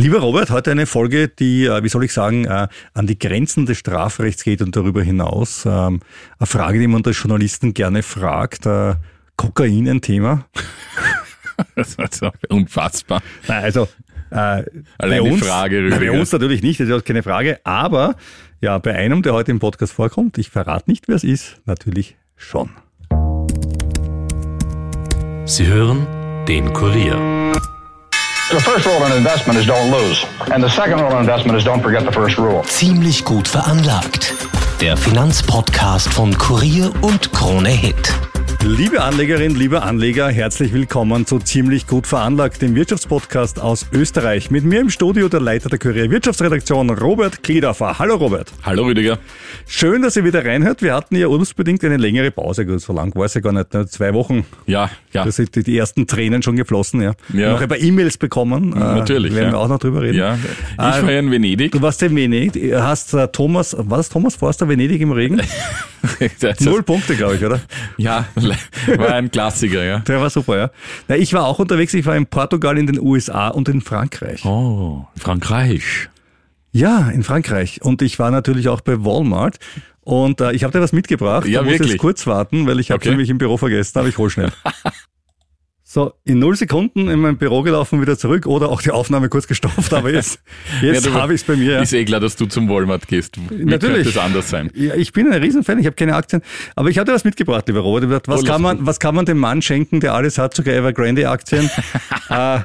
Lieber Robert, heute eine Folge, die, äh, wie soll ich sagen, äh, an die Grenzen des Strafrechts geht und darüber hinaus. Ähm, eine Frage, die man unter Journalisten gerne fragt. Äh, Kokain ein Thema? Das war so unfassbar. Nein, also äh, Allein bei die uns, Frage, Nein, bei uns natürlich nicht, das ist ja keine Frage. Aber ja, bei einem, der heute im Podcast vorkommt, ich verrate nicht, wer es ist, natürlich schon. Sie hören den Kurier. The first rule in investment is don't lose. And the second rule in investment is don't forget the first rule. Ziemlich gut veranlagt. Der Finanzpodcast von Kurier und Krone Hit. Liebe Anlegerin, lieber Anleger, herzlich willkommen zu Ziemlich gut veranlagt, dem Wirtschaftspodcast aus Österreich. Mit mir im Studio der Leiter der Kurier Wirtschaftsredaktion, Robert Kliedorfer. Hallo Robert. Hallo Rüdiger. Schön, dass ihr wieder reinhört. Wir hatten ja urlaubsbedingt eine längere Pause. Gut, so lang war es ja gar nicht. ne? Zwei Wochen. Ja, ja. Da sind die, ersten Tränen schon geflossen, ja. Ja. Noch ein paar E-Mails bekommen. Äh, Natürlich, Werden ja. wir auch noch drüber reden. Ja, ich Äh, war ja in Venedig. Du warst in Venedig, hast äh, Thomas, war das Thomas Forster Venedig im Regen? Null Punkte, glaube ich, oder? Ja, war ein Klassiker, ja. Der war super, ja. Na, ich war auch unterwegs, ich war in Portugal, in den USA und in Frankreich. Oh, Frankreich. Ja, in Frankreich. Und ich war natürlich auch bei Walmart. Und äh, ich habe dir was mitgebracht. Ja, du musst wirklich? jetzt kurz warten, weil ich habe Okay. nämlich im Büro vergessen, aber ich hol schnell. So, in null Sekunden in mein Büro gelaufen, wieder zurück oder auch die Aufnahme kurz gestopft, aber jetzt, jetzt Ja, habe ich es bei mir. Ja. Ist eh klar, dass du zum Walmart gehst. Wie Natürlich. könnte es anders sein? Ja, ich bin ein Riesenfan, ich habe keine Aktien, aber ich dir was mitgebracht, lieber Robert. Was, Oh, kann man, was kann man dem Mann schenken, der alles hat, sogar Evergrande-Aktien? äh,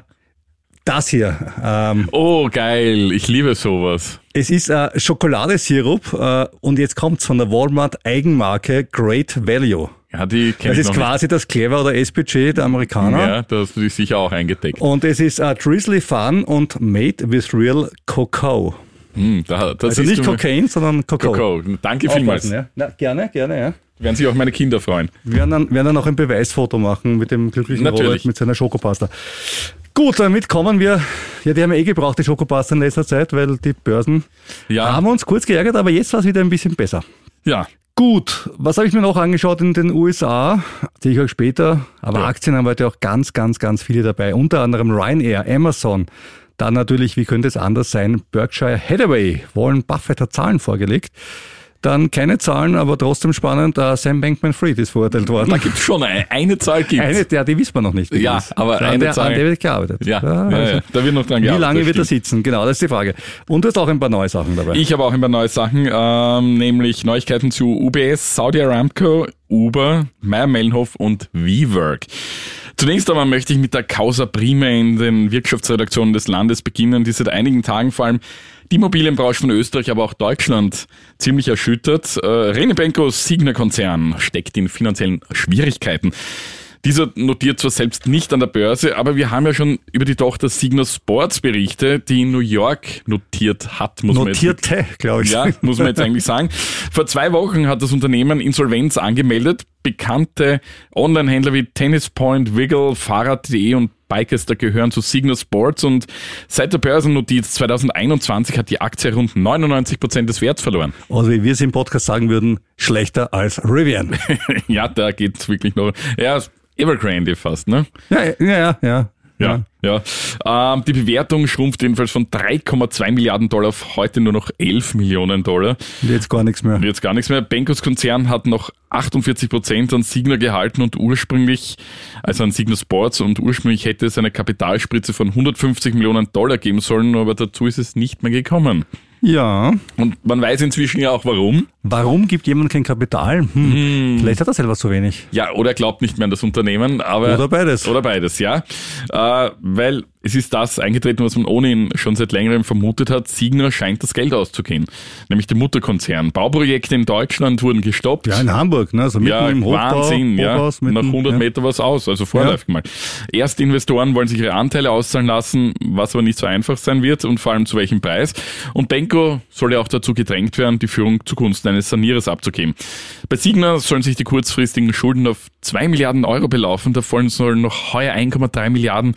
das hier. Ähm, Oh, geil. Ich liebe sowas. es ist äh, Schokoladesirup äh, und jetzt kommt's von der Walmart Eigenmarke Great Value. Ja, die Das ist quasi das Clever oder SPG der nicht. Amerikaner. Ja, da hast du dich sicher auch eingedeckt. Und es ist äh, Drizzly Fun und made with real Cocoa. Hm, da, das Also nicht Cocaine, sondern Cocoa. Coco. Danke vielmals. Ja. Na, gerne, gerne, ja. Werden sich auch meine Kinder freuen. Wir werden dann, werden dann auch ein Beweisfoto machen mit dem glücklichen Natürlich. Robert mit seiner Schokopasta. Gut, damit kommen wir. Ja, die haben ja eh gebraucht, die Schokopasta in letzter Zeit, weil die Börsen Ja. haben uns kurz geärgert, aber jetzt war es wieder ein bisschen besser. Ja, Gut, was habe ich mir noch angeschaut in den USA? Sehe ich euch später. Aber Ja. Aktien haben heute auch ganz, ganz, ganz viele dabei. Unter anderem Ryanair, Amazon. Dann natürlich, wie könnte es anders sein, Berkshire Hathaway. Warren Buffett hat Zahlen vorgelegt. Dann keine Zahlen, aber trotzdem spannend. äh, Sam Bankman-Fried ist verurteilt worden. da gibt's schon eine, eine Zahl gibt's. Eine, der, die wissen wir noch nicht. wie Ja, ist. aber an eine der, Zahl. An der wird gearbeitet. ja, ja, also. ja, da wird noch dran Wie gearbeitet, lange das wird er sitzen? Genau, das ist die Frage. Und du hast auch ein paar neue Sachen dabei. Ich habe auch ein paar neue Sachen, ähm, nämlich Neuigkeiten zu UBS, Saudi Aramco, Uber, Meyer Mellenhof und WeWork. Zunächst einmal möchte ich mit der Causa Prima in den Wirtschaftsredaktionen des Landes beginnen, die seit einigen Tagen vor allem die Immobilienbranche von Österreich, aber auch Deutschland ziemlich erschüttert. Äh, Rene Benkos Signa-Konzern steckt in finanziellen Schwierigkeiten. Dieser notiert zwar selbst nicht an der Börse, aber wir haben ja schon über die Tochter Signa Sports berichtet, die in New York notiert hat, muss man jetzt Notierte, glaube ich. ja, muss man jetzt eigentlich sagen. Vor zwei Wochen hat das Unternehmen Insolvenz angemeldet. Bekannte Online-Händler wie Tennis Point, Wiggle, Fahrrad.de und Bikester gehören zu Signa Sports und seit der Börsennotiz 2021 hat die Aktie rund 99 Prozent des Werts verloren. Also wie wir es im Podcast sagen würden, schlechter als Rivian. ja, da geht's wirklich noch. Ja, Evergrande fast, ne? ja, ja, ja, ja. Ja, ja. Ähm, die Bewertung schrumpft jedenfalls von 3,2 Milliarden Dollar auf heute nur noch 11 Millionen Dollar. Und Jetzt gar nichts mehr. Und jetzt gar nichts mehr. Benkos Konzern hat noch 48 Prozent an Signa gehalten und ursprünglich, also an Signa Sports und ursprünglich hätte es eine Kapitalspritze von 150 Millionen Dollar geben sollen, aber dazu ist es nicht mehr gekommen. Ja. Und man weiß inzwischen ja auch warum. Warum gibt jemand kein Kapital? Hm. Vielleicht hat er selber zu wenig. Ja, oder er glaubt nicht mehr an das Unternehmen, aber. Oder beides. Oder beides, ja. Äh, weil es ist das eingetreten, was man ohnehin schon seit längerem vermutet hat. Signa scheint das Geld auszugehen. Nämlich der Mutterkonzern. Bauprojekte in Deutschland wurden gestoppt. Ja, in Hamburg, ne? So mitten Ja, im Hochbau, Wahnsinn, ja. Mitten, Nach 100 ja. Meter was aus, also vorläufig mal. Erste Investoren wollen sich ihre Anteile auszahlen lassen, was aber nicht so einfach sein wird und vor allem zu welchem Preis. Und Benko soll ja auch dazu gedrängt werden, die Führung zugunsten eines Sanierers abzugeben. Bei Signa sollen sich die kurzfristigen Schulden auf 2 Milliarden Euro belaufen, davon sollen noch heuer 1,3 Milliarden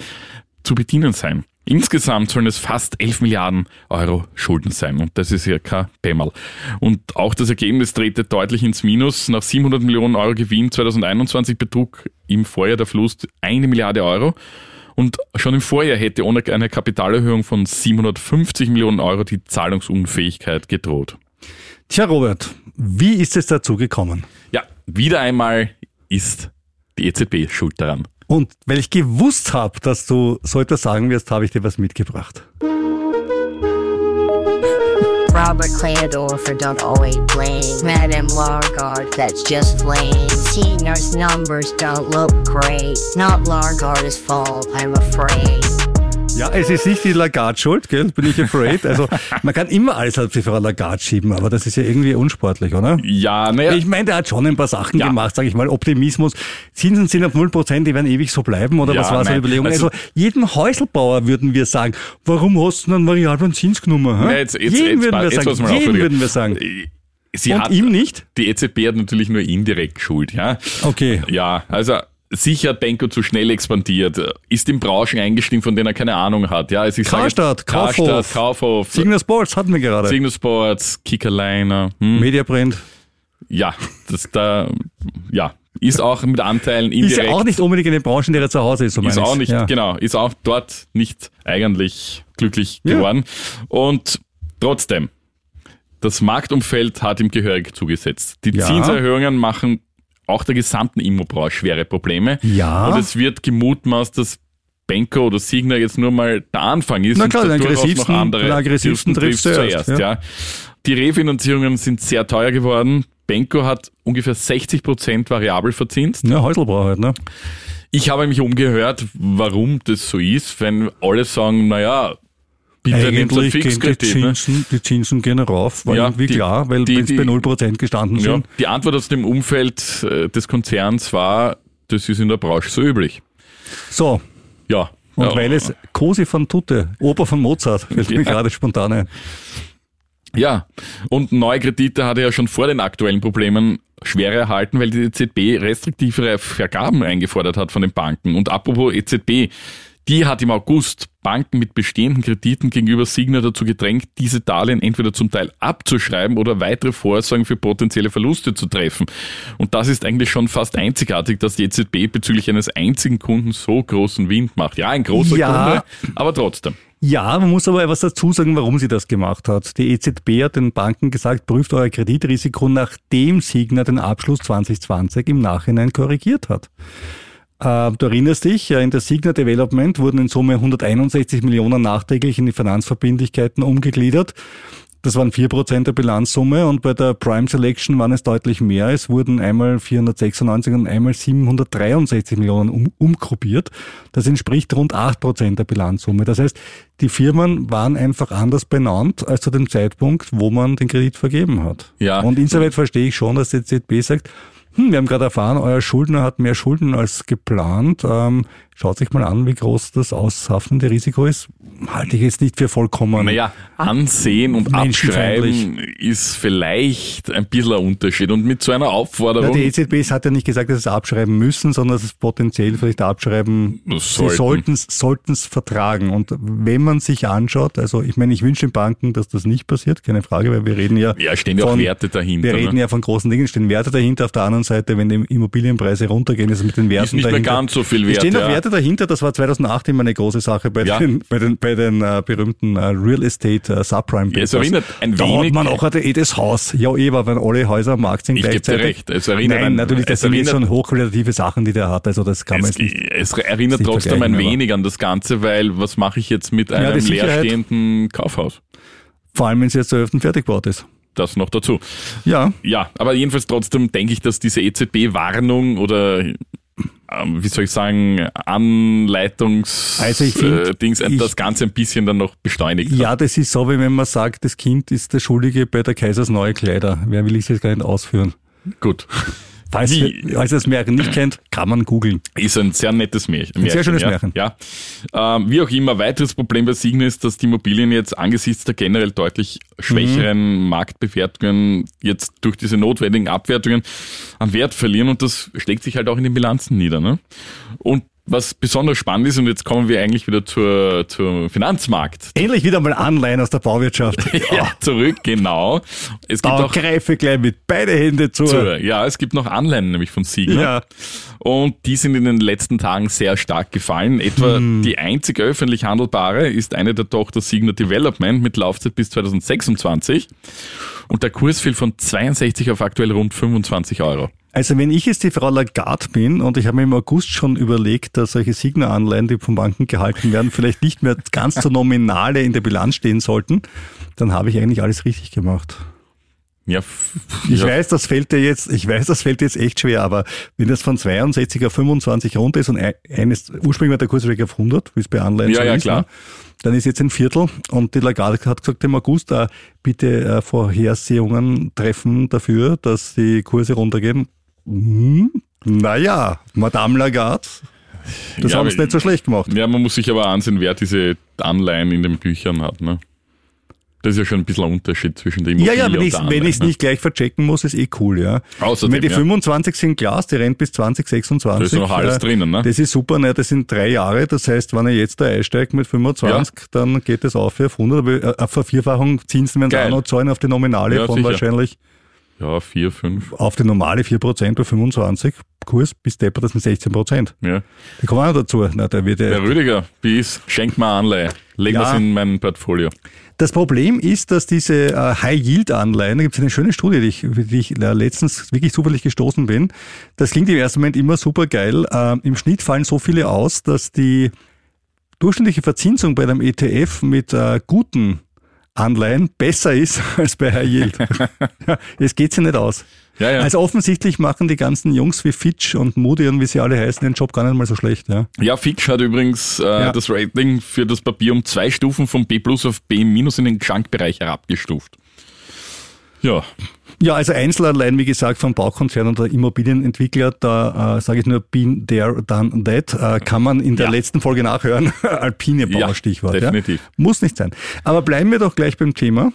zu bedienen sein. Insgesamt sollen es fast 11 Milliarden Euro Schulden sein und das ist ja kein Bämmerl. Und auch das Ergebnis drehte deutlich ins Minus. Nach 700 Millionen Euro Gewinn 2021 betrug im Vorjahr der Verlust eine Milliarde Euro Und schon im Vorjahr hätte ohne eine Kapitalerhöhung von 750 Millionen Euro die Zahlungsunfähigkeit gedroht. Tja, Robert, wie ist es dazu gekommen? Ja, wieder einmal ist die EZB schuld daran. Und weil ich gewusst habe, dass du so etwas sagen wirst, habe ich dir was mitgebracht. Robert Clayadorfer don't always blame Madame Largard, that's just lame Senior's numbers don't look great Not Largard's fault, I'm afraid Ja, es ist nicht die Lagarde schuld, gell? Bin ich afraid. Also man kann immer alles auf die Frau Lagarde schieben, aber das ist ja irgendwie unsportlich, oder? Ja, naja. Ich meine, der hat schon ein paar Sachen Ja. gemacht, sage ich mal. Optimismus. Zinsen sind auf 0%, die werden ewig so bleiben, oder Ja, was war so. Überlegung? Also, Also- jedem Häuselbauer würden wir sagen, warum hast du einen variablen Zins genommen? hä? Ja, jetzt, jetzt, jedem jetzt, würden wir jetzt sagen, jedem Rüdiger. würden wir sagen. Sie Und hat, ihm nicht? Die EZB hat natürlich nur indirekt Schuld, ja. Okay. Ja, also sicher hat Benko zu schnell expandiert, ist in Branchen eingestiegen, von denen er keine Ahnung hat. Ja, also ich sage- Karstadt, Kaufhof. Karstadt, Kaufhof, Signal Sports hatten wir gerade. Signal Sports, Kickerliner. Hm. Mediaprint. Ja, das da, ja, ist auch mit Anteilen Ist indirekt. ja auch nicht unbedingt eine Branche, in der er zu Hause ist. So ist auch nicht, ja. genau, ist auch dort nicht eigentlich glücklich Ja. geworden. Und trotzdem, das Marktumfeld hat ihm gehörig zugesetzt. Die Ja. Zinserhöhungen machen auch der gesamten Immobranche schwere Probleme. Ja. Und es wird gemutmaßt, dass Benko oder Signer jetzt nur mal der Anfang ist Na und klar, dass den aggressivsten- noch andere den aggressivsten trifft's trifft's zuerst, zuerst. ja. Ja. Die Refinanzierungen sind sehr teuer geworden. Benko hat ungefähr 60 Prozent variabel verzinst. Ja, Häuselbau halt, ne? Ich habe mich umgehört, warum das so ist, wenn alle sagen, naja, Eigentlich gehen die. Ne? Zinsen, die Zinsen gehen rauf, weil Ja, irgendwie die- klar, weil die- wenn die- bei 0% gestanden Ja, sind. die Antwort aus dem Umfeld äh, des Konzerns war, das ist in der Branche so üblich. So, Ja. und ja, weil es Cosi von Tutte, Oper von Mozart, fällt mir Ja. gerade spontan ein. Ja, und neue Kredite hat er ja schon vor den aktuellen Problemen schwer erhalten, weil die EZB restriktivere Vergaben eingefordert hat von den Banken. Und apropos EZB, die hat im August Banken mit bestehenden Krediten gegenüber Signa dazu gedrängt, diese Darlehen entweder zum Teil abzuschreiben oder weitere Vorsorgen für potenzielle Verluste zu treffen. Und das ist eigentlich schon fast einzigartig, dass die EZB bezüglich eines einzigen Kunden so großen Wind macht. Ja, ein großer Ja. Kunde, aber trotzdem. Ja, man muss aber etwas dazu sagen, warum sie das gemacht hat. Die EZB hat den Banken gesagt, prüft euer Kreditrisiko, nachdem Signa den Abschluss 2020 im Nachhinein korrigiert hat. Äh, du erinnerst dich, ja, in der Signa Development wurden in Summe 161 Millionen nachträglich in die Finanzverbindlichkeiten umgegliedert. Das waren 4% der Bilanzsumme und bei der Prime Selection waren es deutlich mehr. Es wurden einmal 496 und einmal 763 Millionen um, umgruppiert. Das entspricht rund 8% der Bilanzsumme. Das heißt, die Firmen waren einfach anders benannt als zu dem Zeitpunkt, wo man den Kredit vergeben hat. Ja. Und insoweit verstehe ich schon, dass die ZB sagt, hm, wir haben gerade erfahren, euer Schuldner hat mehr Schulden als geplant. Ähm, schaut sich mal an, wie groß das aushaftende Risiko ist. Halte ich jetzt nicht für vollkommen. Naja, ansehen und abschreiben ist vielleicht ein bisschen ein Unterschied. Und mit so einer Aufforderung, Ja, die EZB hat ja nicht gesagt, dass sie es abschreiben müssen, sondern dass es potenziell vielleicht abschreiben. Das Sie sollten. sollten es vertragen. Und wenn man sich anschaut, also ich meine, ich wünsche den Banken, dass das nicht passiert, keine Frage, weil wir reden ja. ja, stehen ja auch von- Werte dahinter. Wir reden ne? ja von großen Dingen, stehen Werte dahinter. Auf der anderen Seite, wenn die Immobilienpreise runtergehen, ist es mit den Werten Ist nicht mehr dahinter. ganz so viel Es wert, auch ja. Werte dahinter. Das war 2008 immer eine große Sache bei Ja. den, bei den, bei den äh, berühmten äh, Real Estate äh, Subprime Ja, es Papers. erinnert ein da wenig- hat man auch eh das Haus. Ja, eh, wenn alle Häuser am Markt sind Ich gleichzeitig. recht. Es erinnert Nein, an- natürlich, das sind erinnert- schon hochqualitative Sachen, die der hat. Also das kann man Es, nicht. es erinnert nicht trotzdem ein wenig an das Ganze, weil was mache ich jetzt mit einem Sicherheit. leerstehenden Kaufhaus? Vor allem, wenn es jetzt zur Hälfte fertig gebaut ist. Das noch dazu. Ja, Ja, aber jedenfalls trotzdem denke ich, dass diese EZB-Warnung oder wie soll ich sagen, Anleitungs Also find, äh, Dings, ich- das Ganze ein bisschen dann noch beschleunigt. hat. ja, das ist so, wie wenn man sagt, das Kind ist der Schuldige bei der Kaisers neue Kleider. Wer will ich jetzt gar nicht ausführen? Gut. Falls, Wie? falls ihr das Märchen nicht kennt, kann man googeln. Ist ein sehr nettes Märchen. Ein sehr schönes ja. Märchen. Ja. Ähm, wie auch immer, weiteres Problem bei Signa ist, dass die Immobilien jetzt angesichts der generell deutlich schwächeren Mhm. Marktbewertungen jetzt durch diese notwendigen Abwertungen an Wert verlieren und das schlägt sich halt auch in den Bilanzen nieder. Ne? Und was besonders spannend ist, und jetzt kommen wir eigentlich wieder zur, zur Finanzmarkt. Endlich wieder mal Anleihen aus der Bauwirtschaft. Ja, zurück, genau. Es gibt auch greife gleich mit beide Hände zu. zu, ja, es gibt noch Anleihen, nämlich von Signa. Ja. Und die sind in den letzten Tagen sehr stark gefallen. Etwa Hm. die einzige öffentlich handelbare ist eine der Tochter Signa Development mit Laufzeit bis 2026. Und der Kurs fiel von 62 auf aktuell rund 25 Euro. Also wenn ich jetzt die Frau Lagarde bin und ich habe mir im August schon überlegt, dass solche Signa-Anleihen, die von Banken gehalten werden, vielleicht nicht mehr ganz zur Nominale in der Bilanz stehen sollten, dann habe ich eigentlich alles richtig gemacht. Ja, Ich ja, weiß, das fällt dir jetzt, ich weiß, das fällt dir jetzt echt schwer, aber wenn das von 62 auf 25 runter ist und ein- eines, ursprünglich war der Kurs weg auf 100, wie es bei Anleihen Ja, so ja, ist, klar. ne? dann ist jetzt ein Viertel und die Lagarde hat gesagt im August, äh, bitte äh, Vorhersehungen treffen dafür, dass die Kurse runtergehen. Hm, naja, Madame Lagarde, das Ja, haben sie nicht so schlecht gemacht. ja, man muss sich aber ansehen, wer diese Anleihen in den Büchern hat. Ne? Das ist ja schon ein bisschen ein Unterschied zwischen dem Ja, ja, wenn ich es ne? nicht gleich verchecken muss, ist eh cool, ja. Außerdem, wenn die ja. 25 sind Glas, die rennt bis 2026. Da ist noch alles äh, drinnen, ne? Das ist super, ne? das sind drei Jahre. Das heißt, wenn ich jetzt da einsteige mit 25, dann geht das auf auf 100. Aber äh, auf Vervierfachung Zinsen werden sie auch noch zahlen auf die Nominale Ja, von sicher. wahrscheinlich Ja, vier, fünf. auf die normale 4% bei 25. Kurs bis Depper, das sind 16%. Ja. Die kommen auch noch dazu. Na, da wird ja Herr Rüdiger, bis, schenk mal Anleihe. Leg Ja. das in mein Portfolio. Das Problem ist, dass diese äh, High-Yield-Anleihen, da gibt es eine schöne Studie, die ich, die ich äh, letztens wirklich zufällig gestoßen bin. Das klingt im ersten Moment immer super geil. Ähm, Im Schnitt fallen so viele aus, dass die durchschnittliche Verzinsung bei einem ETF mit äh, guten Anleihen besser ist als bei High Yield. es geht sich nicht aus. Ja, ja. Also offensichtlich machen die ganzen Jungs wie Fitch und Moody und wie sie alle heißen den Job gar nicht mal so schlecht. Ja. Ja, Fitch hat übrigens äh, Ja. das Rating für das Papier um zwei Stufen von B plus auf B minus in den Schankbereich herabgestuft. Ja, Ja, also Einzelanleihen, wie gesagt, vom Baukonzern oder Immobilienentwickler, da äh, sage ich nur been there, done that, äh, kann man in der Ja. letzten Folge nachhören. Alpine Bau, Ja, definitiv. Ja? Muss nicht sein. Aber bleiben wir doch gleich beim Thema.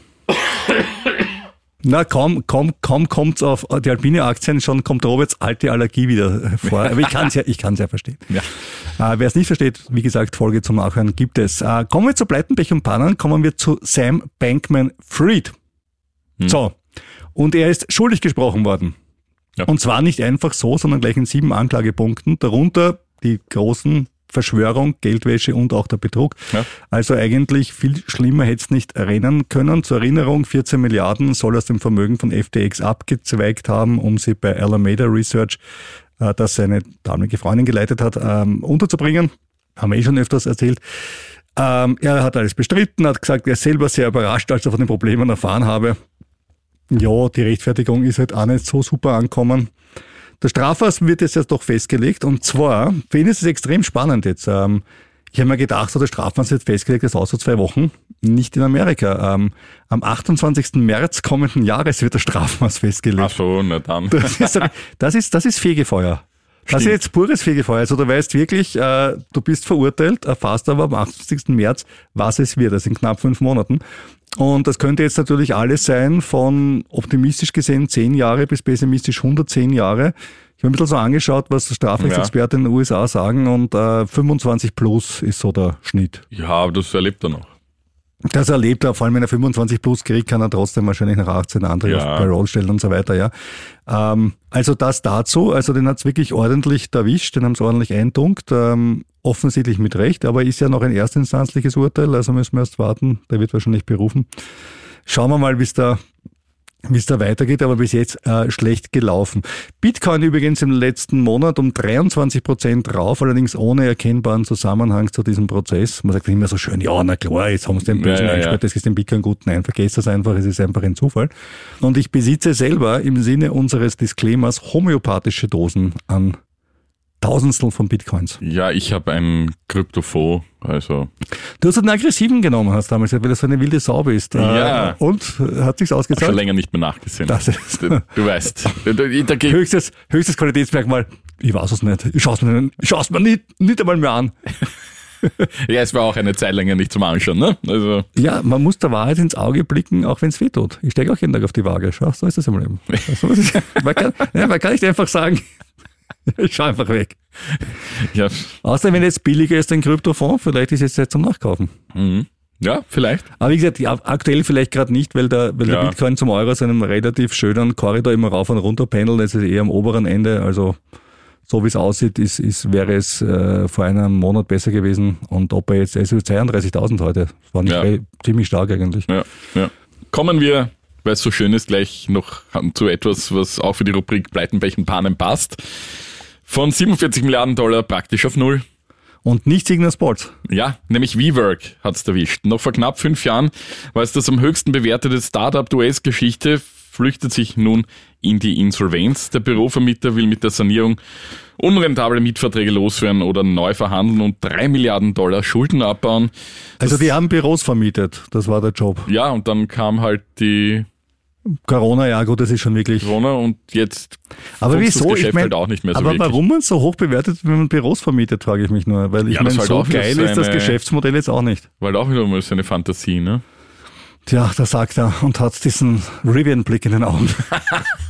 Na, kaum, kaum, kaum kommt's auf die alpine Aktien, schon kommt Roberts alte Allergie wieder vor. Aber ich kann's ja, ich kann's ja verstehen. Ja. Äh, Wer es nicht versteht, wie gesagt, Folge zum Nachhören gibt es. Äh, kommen wir zu Pleitenpech und Pannen, kommen wir zu Sam Bankman-Fried. Hm. So. Und er ist schuldig gesprochen worden. Ja. Und zwar nicht einfach so, sondern gleich in sieben Anklagepunkten, darunter die großen Verschwörung, Geldwäsche und auch der Betrug. Ja. Also eigentlich viel schlimmer hätte es nicht erinnern können. Zur Erinnerung, 14 Milliarden soll aus dem Vermögen von FTX abgezweigt haben, um sie bei Alameda Research, äh, das seine damalige Freundin geleitet hat, ähm, unterzubringen. Haben wir eh schon öfters erzählt. Ähm, er hat alles bestritten, hat gesagt, er ist selber sehr überrascht, als er von den Problemen erfahren habe. Ja, die Rechtfertigung ist halt auch nicht so super ankommen. Der Strafmaß wird jetzt erst doch festgelegt und zwar, für ihn ist es extrem spannend jetzt. Ähm, ich habe mir gedacht, so der Strafmaß wird festgelegt, das so zwei Wochen, nicht in Amerika. Ähm, am 28. März kommenden Jahres wird der Strafmaß festgelegt. ach so, na dann. Das ist, das ist, das ist Fegefeuer. Das ist Stimmt. jetzt pures Fegefeuer. Also du weißt wirklich, äh, du bist verurteilt, erfasst aber am 28. März, was es wird. Das sind knapp fünf Monaten. Und das könnte jetzt natürlich alles sein von optimistisch gesehen 10 Jahre bis pessimistisch 110 Jahre. Ich habe ein bisschen so angeschaut, was Strafrechtsexperten in den USA sagen und äh, 25 plus ist so der Schnitt. Ja, aber das erlebt er noch. Das erlebt er, vor allem wenn er 25 plus kriegt, kann er trotzdem wahrscheinlich nach 18 andere Ja. auf Parole stellen und so weiter, ja. Ähm, also das dazu, also den hat's wirklich ordentlich erwischt, den haben's ordentlich eintunkt, ähm, offensichtlich mit Recht, aber ist ja noch ein erstinstanzliches Urteil, also müssen wir erst warten, der wird wahrscheinlich berufen. Schauen wir mal, wie es da wie es da weitergeht, aber bis jetzt äh, schlecht gelaufen. Bitcoin übrigens im letzten Monat um 23 Prozent rauf, allerdings ohne erkennbaren Zusammenhang zu diesem Prozess. Man sagt immer so schön, ja, na klar, jetzt haben sie den bösen Ja, ja, ja. das ist dem Bitcoin gut. Nein, vergesst das einfach, es ist einfach ein Zufall. Und ich besitze selber im Sinne unseres Disclaimers homöopathische Dosen an Tausendstel von Bitcoins. Ja, ich habe ein Kryptofonds, also Du hast einen aggressiven genommen, hast damals gesagt, weil du so eine wilde Sau bist. Äh, Ja. Und hat sich's schon ausgezahlt? länger nicht mehr nachgesehen. Das ist du, du weißt. Höchstes, höchstes Qualitätsmerkmal. Ich weiß es nicht. Ich schaue es mir, nicht- ich schau's mir nicht, nicht einmal mehr an. ja, es war auch eine Zeit länger nicht zum Anschauen, ne? Also, Ja, man muss der Wahrheit ins Auge blicken, auch wenn es weh tut. Ich steige auch jeden Tag auf die Waage. Schau, so ist das im Leben. Also, man, kann, ja, man kann nicht einfach sagen, ich schau einfach weg. Ja, Außer wenn jetzt billiger ist ein Kryptofonds, vielleicht ist es jetzt zum Nachkaufen. mhm. ja vielleicht. Aber wie gesagt, ja, aktuell vielleicht gerade nicht, weil, der, weil Ja. der Bitcoin zum Euro seinem relativ schönen Korridor immer rauf und runter pendelt. Es ist eher am oberen Ende. Also so wie es aussieht, ist, ist, wäre es äh, vor einem Monat besser gewesen. Und ob er jetzt, er ist 32.000 heute. Das war nicht Ja. ziemlich stark eigentlich. Ja. Kommen wir, weil es so schön ist, gleich noch zu etwas, was auch für die Rubrik Pleiten, Pech Panen passt. Von 47 Milliarden Dollar praktisch auf Null. Und nicht Signal Sports. Ja, nämlich WeWork hat's erwischt. Noch vor knapp fünf Jahren war es das am höchsten bewertete Startup der US-Geschichte, flüchtet sich nun in die Insolvenz. Der Bürovermieter will mit der Sanierung unrentable Mietverträge loswerden oder neu verhandeln und drei Milliarden Dollar Schulden abbauen. Also die haben Büros vermietet. Das war der Job. Ja, und dann kam halt die Corona, ja gut, das ist schon wirklich. Corona und jetzt Aber wieso? ich mein, halt auch nicht mehr so aber wirklich. warum man so hoch bewertet, wenn man Büros vermietet, frage ich mich nur. Weil ich Ja, meine, halt so geil ist das Geschäftsmodell jetzt auch nicht. Weil auch wieder mal so eine Fantasie, ne? Tja, da sagt er und hat diesen Rivian-Blick in den Augen.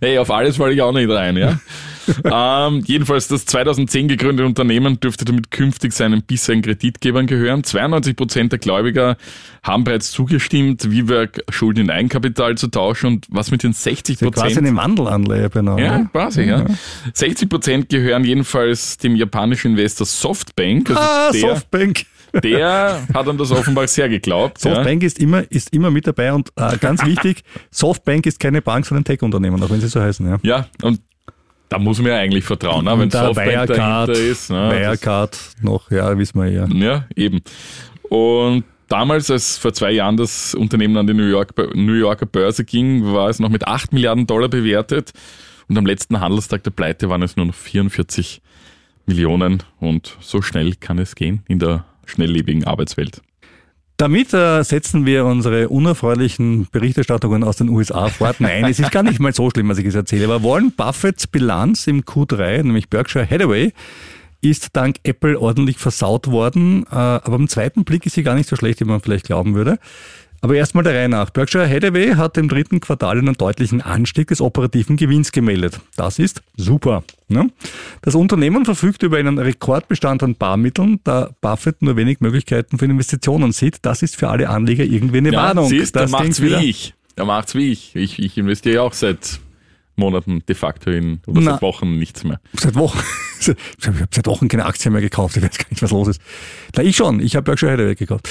Hey, auf alles falle ich auch nicht rein, ja. ähm, jedenfalls das 2010 gegründete Unternehmen dürfte damit künftig seinen bisherigen Kreditgebern gehören. 92 Prozent der Gläubiger haben bereits zugestimmt, WeWork Schulden in Eigenkapital zu tauschen und was mit den 60 Quasi Prozent eine Wandelanleihe genau. ja, ne? quasi, ja. 60 Prozent gehören jedenfalls dem japanischen Investor Softbank. Also Ah, der, Softbank. Der hat an das offenbar sehr geglaubt. ja. Softbank ist immer, ist immer mit dabei und äh, ganz wichtig, Softbank ist keine Bank, sondern Tech-Unternehmen, auch wenn sie so heißen. Ja. Ja, und da muss man ja eigentlich vertrauen, ne? wenn da Softbank Wirecard, dahinter ist. Ne? Wirecard noch, ja, wissen wir ja. Ja, eben. Und damals, als vor zwei Jahren das Unternehmen an die New, York, New Yorker Börse ging, war es noch mit 8 Milliarden Dollar bewertet. Und am letzten Handelstag der Pleite waren es nur noch 44 Millionen. Und so schnell kann es gehen in der schnelllebigen Arbeitswelt. Damit äh, setzen wir unsere unerfreulichen Berichterstattungen aus den USA fort. Nein, es ist gar nicht mal so schlimm, was ich jetzt erzähle. Aber Warren Buffetts Bilanz im Q3, nämlich Berkshire Hathaway, ist dank Apple ordentlich versaut worden. Äh, aber im zweiten Blick ist sie gar nicht so schlecht, wie man vielleicht glauben würde. Aber erstmal der Reihe nach. Berkshire Hathaway hat im dritten Quartal einen deutlichen Anstieg des operativen Gewinns gemeldet. Das ist super. Ne? Das Unternehmen verfügt über einen Rekordbestand an Barmitteln, da Buffett nur wenig Möglichkeiten für Investitionen sieht. Das ist für alle Anleger irgendwie eine Warnung. siehst, der das macht's Ding wie wieder- ich. Der macht's wie ich. Ich, ich investiere ja auch seit Monaten de facto in, oder Na. seit Wochen nichts mehr. Seit Wochen. Ich habe seit Wochen keine Aktien mehr gekauft. Ich weiß gar nicht, was los ist. Na, ich schon. Ich habe Berkshire Hathaway gekauft.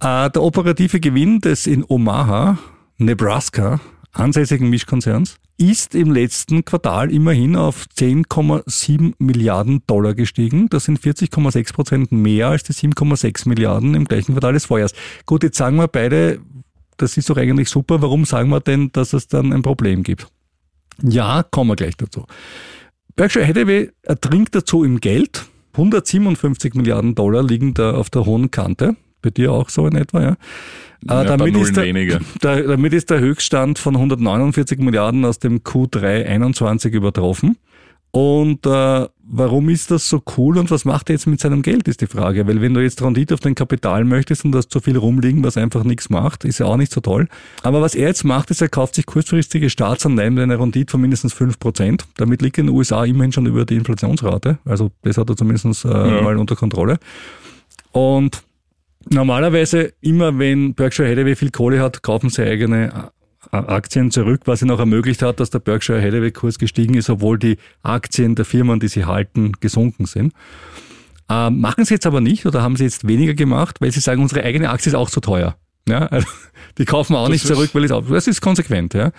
Äh, der operative Gewinn des in Omaha, Nebraska, ansässigen Mischkonzerns, ist im letzten Quartal immerhin auf 10,7 Milliarden Dollar gestiegen. Das sind 40,6 Prozent mehr als die 7,6 Milliarden im gleichen Quartal des Vorjahres. Gut, jetzt sagen wir beide, das ist doch eigentlich super. Warum sagen wir denn, dass es dann ein Problem gibt? Ja, kommen wir gleich dazu. Berkshire Hathaway ertrinkt dazu im Geld. 157 Milliarden Dollar liegen da auf der hohen Kante. Bei dir auch so in etwa, ja. Ja, ein paar damit, ist der, der, damit ist der Höchststand von 149 Milliarden aus dem Q3 21 übertroffen. Und äh, warum ist das so cool und was macht er jetzt mit seinem Geld, ist die Frage. Weil wenn du jetzt Rendite auf dein Kapital möchtest und das zu viel rumliegen, was einfach nichts macht, ist ja auch nicht so toll. Aber was er jetzt macht, ist, er kauft sich kurzfristige Staatsanleihen mit einer Rendite von mindestens 5%. Damit liegt er in den USA immerhin schon über die Inflationsrate. Also das hat er zumindest äh, mal unter Kontrolle. Und normalerweise, immer wenn Berkshire Hathaway viel Kohle hat, kaufen sie eigene Aktien zurück, was ihnen auch ermöglicht hat, dass der Berkshire Hathaway Kurs gestiegen ist, obwohl die Aktien der Firmen, die sie halten, gesunken sind. Ähm, machen sie jetzt aber nicht oder haben sie jetzt weniger gemacht, weil sie sagen, unsere eigene Aktie ist auch zu teuer. Ja, also, die kaufen wir auch nicht ist- zurück, weil es auch, das ist konsequent, ja.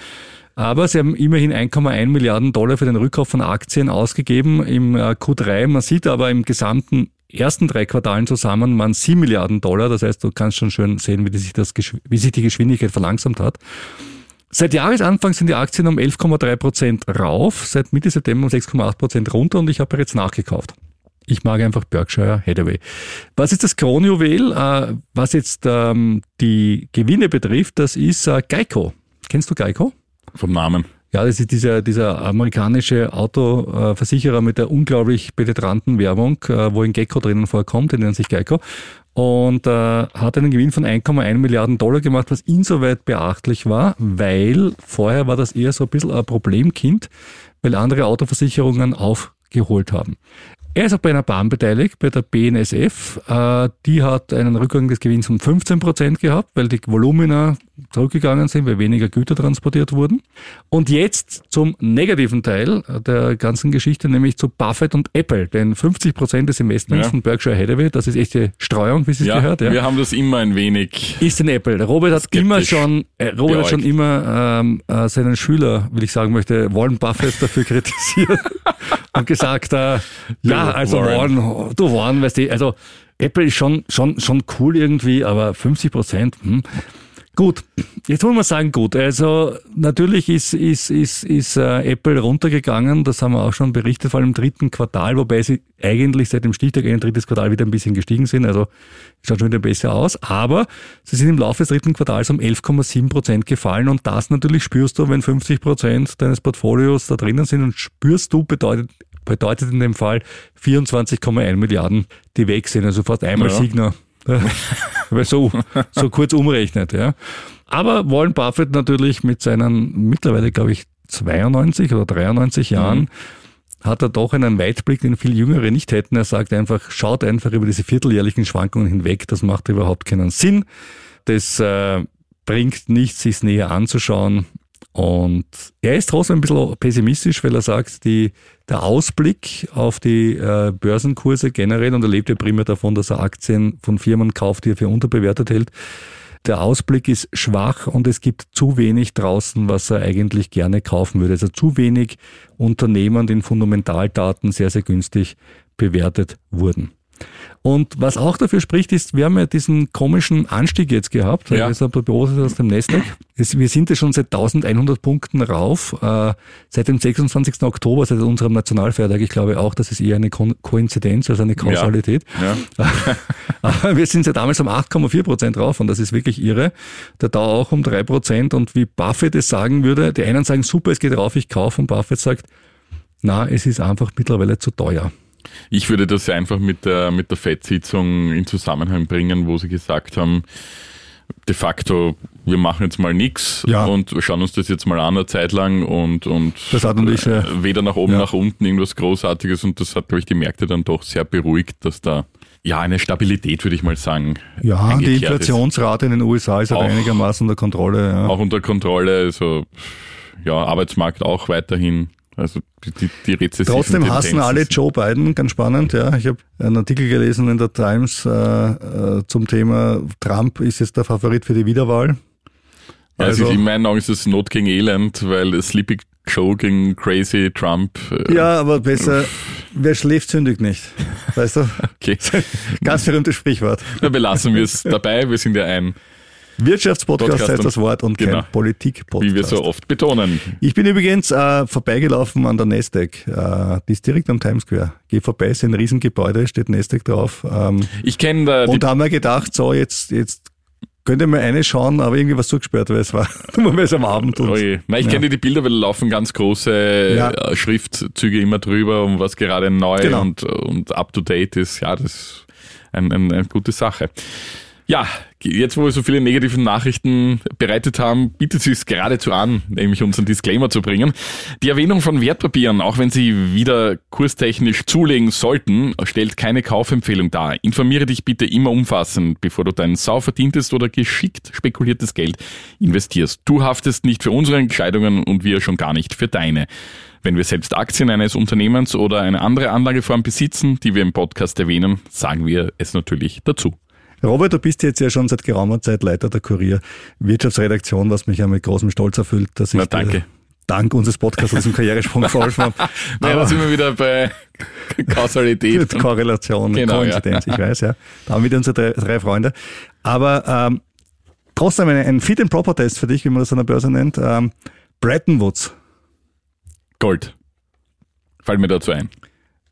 Aber sie haben immerhin 1,1 Milliarden Dollar für den Rückkauf von Aktien ausgegeben im äh, Q3. Man sieht aber im gesamten ersten drei Quartalen zusammen waren 7 Milliarden Dollar. Das heißt, du kannst schon schön sehen, wie, sich, das, wie sich die Geschwindigkeit verlangsamt hat. Seit Jahresanfang sind die Aktien um 11,3 Prozent rauf, seit Mitte September um 6,8 Prozent runter und ich habe jetzt nachgekauft. Ich mag einfach Berkshire Hathaway. Was ist das Kronjuwel? Äh, was jetzt ähm, die Gewinne betrifft, das ist äh, Geico. Kennst du Geico? Vom Namen. Ja, das ist dieser, dieser amerikanische Autoversicherer mit der unglaublich penetranten Werbung, äh, wo ein Gecko drinnen vorkommt, der nennt sich Geico. Und äh, hat einen Gewinn von 1,1 Milliarden Dollar gemacht, was insoweit beachtlich war, weil vorher war das eher so ein bisschen ein Problemkind, weil andere Autoversicherungen aufgeholt haben. Er ist auch bei einer Bahn beteiligt, bei der BNSF. Äh, die hat einen Rückgang des Gewinns um 15 Prozent gehabt, weil die Volumina zurückgegangen sind, weil weniger Güter transportiert wurden. Und jetzt zum negativen Teil der ganzen Geschichte, nämlich zu Buffett und Apple. Denn 50 Prozent des Investments Ja. von Berkshire Hathaway, das ist echte Streuung, wie es Ja, gehört. wir haben das immer ein wenig. ist in Apple. Der Robert hat immer schon, äh, Robert hat schon immer ähm, äh, seinen Schüler, will ich sagen möchte, Warren Buffett dafür kritisiert und gesagt, äh, ja, also Warren. Warren, du Warren, weißt du, also Apple ist schon, schon, schon cool irgendwie, aber 50 Prozent, hm. Gut, jetzt muss man sagen, gut. Also natürlich ist, ist, ist, ist äh, Apple runtergegangen, das haben wir auch schon berichtet, vor allem im dritten Quartal, wobei sie eigentlich seit dem Stichtag in ein drittes Quartal wieder ein bisschen gestiegen sind, also schaut schon wieder besser aus. Aber sie sind im Laufe des dritten Quartals um 11,7 Prozent gefallen und das natürlich spürst du, wenn 50 Prozent deines Portfolios da drinnen sind und spürst du, bedeutet, bedeutet in dem Fall 24,1 Milliarden, die weg sind, also fast einmal Ja. Signer. Weil so, so kurz umrechnet, ja. Aber Warren Buffett natürlich mit seinen mittlerweile, glaube ich, 92 oder 93 Jahren hat er doch einen Weitblick, den viel Jüngere nicht hätten. Er sagt einfach, schaut einfach über diese vierteljährlichen Schwankungen hinweg. Das macht überhaupt keinen Sinn. Das äh, bringt nichts, sich näher anzuschauen. Und er ist trotzdem ein bisschen pessimistisch, weil er sagt, die, der Ausblick auf die äh, Börsenkurse generell, und er lebt ja primär davon, dass er Aktien von Firmen kauft, die er für unterbewertet hält, der Ausblick ist schwach und es gibt zu wenig draußen, was er eigentlich gerne kaufen würde. Also zu wenig Unternehmen, die in Fundamentaldaten sehr, sehr günstig bewertet wurden. Und was auch dafür spricht, ist, wir haben ja diesen komischen Anstieg jetzt gehabt, Ja. also beobachtet aus dem Nasdaq. Wir sind ja schon seit 1100 Punkten rauf, äh, seit dem 26. Oktober, seit unserem Nationalfeiertag. Ich glaube auch, das ist eher eine Ko Koinzidenz als eine Kausalität. Ja. Aber wir sind ja damals um 8,4 Prozent rauf und das ist wirklich irre. Der Dow auch um 3 Prozent und wie Buffett es sagen würde, die einen sagen, super, es geht rauf, ich kaufe und Buffett sagt, na, es ist einfach mittlerweile zu teuer. Ich würde das einfach mit der, mit der FED-Sitzung in Zusammenhang bringen, wo sie gesagt haben, de facto, wir machen jetzt mal nichts Ja. und schauen uns das jetzt mal an eine Zeit lang und, und natürlich, äh, weder nach oben ja. nach unten irgendwas Großartiges und das hat, glaube ich, die Märkte dann doch sehr beruhigt, dass da ja eine Stabilität, würde ich mal sagen. Ja, die eingekehrt ist. Inflationsrate in den USA ist halt Auch- einigermaßen unter Kontrolle. Ja. Auch unter Kontrolle, also ja, Arbeitsmarkt auch weiterhin. Also die, die, rezessiven Trotzdem hassen Tendenzen alle Joe Biden, ganz spannend. Ja, ich habe einen Artikel gelesen in der Times äh, äh, zum Thema Trump ist jetzt der Favorit für die Wiederwahl. Ja, es Also- ist, in meinen Augen ist das Not gegen Elend, weil Sleepy Joe gegen Crazy Trump. äh, Ja, aber besser, wer schläft, sündigt nicht. Weißt du? Okay, Ganz berühmtes Sprichwort. na, belassen wir es dabei. Wir sind ja ein, Wirtschaftspodcast Podcast heißt das Wort und genau. kein Politikpodcast. wie wir so oft betonen. Ich bin übrigens äh, vorbeigelaufen an der Nasdaq. Äh, die ist direkt am Times Square. Geh vorbei, ist ein Riesengebäude, steht Nasdaq drauf. Ähm, Ich kenne da und da haben wir gedacht, so jetzt, jetzt könnt ihr mal eine schauen, aber irgendwie was zugesperrt, weil es war, weil es am Abend und Oh je. Na, ich Ja. kenne die Bilder, weil da laufen ganz große Ja. äh, Schriftzüge immer drüber, um was gerade neu Genau. und, und up to date ist. Ja, das ist ein, ein, eine gute Sache. Ja, jetzt wo wir so viele negative Nachrichten bereitet haben, bietet es geradezu an, nämlich unseren Disclaimer zu bringen. Die Erwähnung von Wertpapieren, auch wenn sie wieder kurstechnisch zulegen sollten, stellt keine Kaufempfehlung dar. Informiere dich bitte immer umfassend, bevor du dein sau verdientes oder geschickt spekuliertes Geld investierst. Du haftest nicht für unsere Entscheidungen und wir schon gar nicht für deine. Wenn wir selbst Aktien eines Unternehmens oder eine andere Anlageform besitzen, die wir im Podcast erwähnen, sagen wir es natürlich dazu. Robert, du bist jetzt ja schon seit geraumer Zeit Leiter der Kurier Wirtschaftsredaktion, was mich ja mit großem Stolz erfüllt, dass ich Na, danke. dir dank unseres Podcasts diesen Karrieresprung geholfen habe. Naja, da sind wir wieder bei Kausalität. Mit Korrelation, Genau, Koinzidenz, ja. ich weiß, ja. Da haben wir unsere drei, drei Freunde. Aber ähm, trotzdem ein, ein Fit and Proper Test für dich, wie man das an der Börse nennt. Ähm, Bretton Woods. Gold. Fällt mir dazu ein.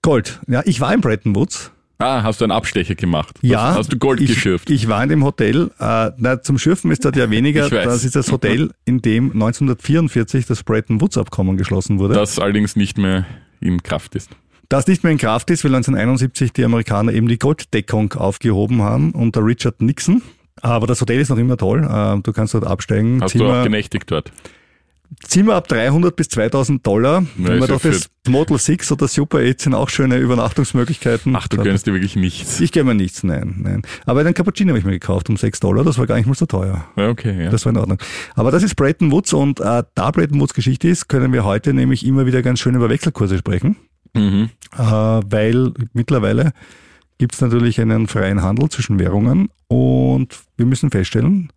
Gold. Ja, ich war in Bretton Woods. Ah, hast du einen Abstecher gemacht? Ja. Hast, hast du Gold ich, geschürft? Ich war in dem Hotel. Äh, na, zum Schürfen ist dort ja weniger. Das ist das Hotel, in dem 1944 das Bretton Woods Abkommen geschlossen wurde. das allerdings nicht mehr in Kraft ist. das nicht mehr in Kraft ist, weil 1971 die Amerikaner eben die Golddeckung aufgehoben haben unter Richard Nixon. Aber das Hotel ist noch immer toll. Äh, Du kannst dort absteigen. Hast du auch genächtigt dort? Ziehen wir ab 300 bis 2000 Dollar. Ja, Wenn man doch das Model 6 oder Super 8 sind auch schöne Übernachtungsmöglichkeiten. Ach, du gönnst dir wirklich nichts. Ich gebe mir nichts, nein, nein. Aber den Cappuccino habe ich mir gekauft um 6 Dollar, das war gar nicht mal so teuer. Ja, okay, ja. Das war in Ordnung. Aber das ist Bretton Woods und äh, da Bretton Woods Geschichte ist, können wir heute nämlich immer wieder ganz schön über Wechselkurse sprechen, Mhm. äh, weil mittlerweile gibt es natürlich einen freien Handel zwischen Währungen und wir müssen feststellen,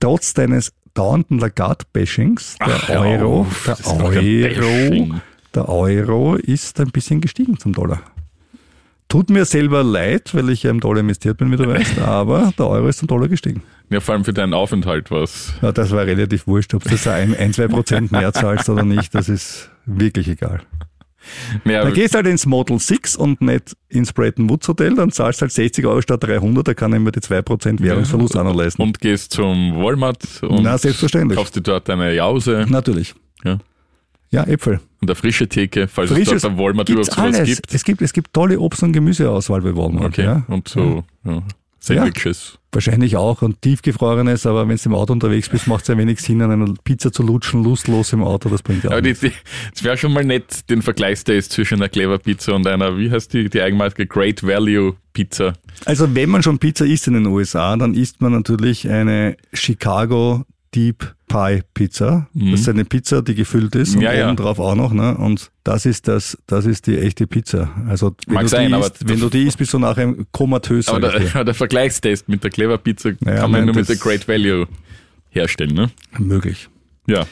trotz deines dauernden Lagarde-Bashings, der Ach, Euro, auf, der Euro, der Euro ist ein bisschen gestiegen zum Dollar. Tut mir selber leid, weil ich ja im Dollar investiert bin, wie du weißt, aber der Euro ist zum Dollar gestiegen. Ja, vor allem für deinen Aufenthalt was. Ja, das war relativ wurscht, ob du das ein, ein, zwei Prozent mehr zahlst oder nicht, das ist wirklich egal. Ja, Dann gehst halt ins Model 6 und nicht ins Bretton Woods Hotel, dann zahlst halt 60 Euro statt 300, da kann ich mir die 2% Währungsverlust auch noch leisten. und gehst zum Walmart und Na, selbstverständlich. kaufst dir dort eine Jause Natürlich. Ja. Ja, Äpfel. und eine frische Theke, falls Frisches es dort beim Walmart überhaupt sowas alles. gibt. Es gibt, es gibt tolle Obst- und Gemüseauswahl bei Walmart. Okay, Ja. und so ja. Sandwiches. Wahrscheinlich auch und tiefgefrorenes, aber wenn du im Auto unterwegs bist, macht es ja wenig Sinn, an einer Pizza zu lutschen, lustlos im Auto, das bringt ja auch nichts. es wäre schon mal nett, den Vergleichstest zwischen einer Clever Pizza und einer, wie heißt die, die Eigenmarke Great Value Pizza. Also wenn man schon Pizza isst in den USA, dann isst man natürlich eine Chicago Deep Pie Pizza. Das ist eine Pizza, die gefüllt ist und Mhm. Ja, ja. obendrauf auch noch. Ne? Und das ist das, das ist die echte Pizza. Also wenn, Mag du, sein, die aber- isst, wenn du die isst, bist du nachher komatös. Aber der, der Vergleichstest mit der Clever Pizza Ja, kann man nein, nur mit der Great Value herstellen. Ne? Möglich. Ja.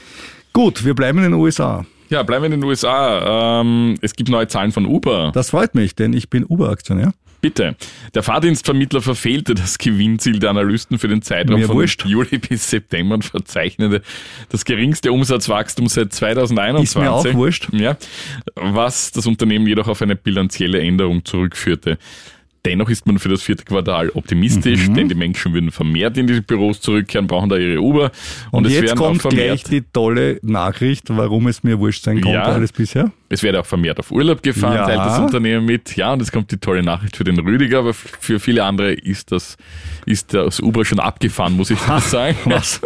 Gut, wir bleiben in den USA. Ja, bleiben wir in den USA. Ähm, es gibt neue Zahlen von Uber. Das freut mich, denn ich bin Uber-Aktionär. Bitte. Der Fahrdienstvermittler verfehlte das Gewinnziel der Analysten für den Zeitraum Mir von wurscht. Juli bis September und verzeichnete das geringste Umsatzwachstum seit 2021. Ist mir auch wurscht. Ja, was das Unternehmen jedoch auf eine bilanzielle Änderung zurückführte. Dennoch ist man für das vierte Quartal optimistisch, Mhm. denn die Menschen würden vermehrt in die Büros zurückkehren, brauchen da ihre Uber und, Und, es jetzt kommt vermehrt. gleich die tolle Nachricht, warum es mir wurscht sein konnte Ja. alles bisher. Es werde auch vermehrt auf Urlaub gefahren, Ja. teilt das Unternehmen mit. Ja, und es kommt die tolle Nachricht für den Rüdiger, aber für viele andere ist das, ist das Uber schon abgefahren, muss ich das sagen. Was?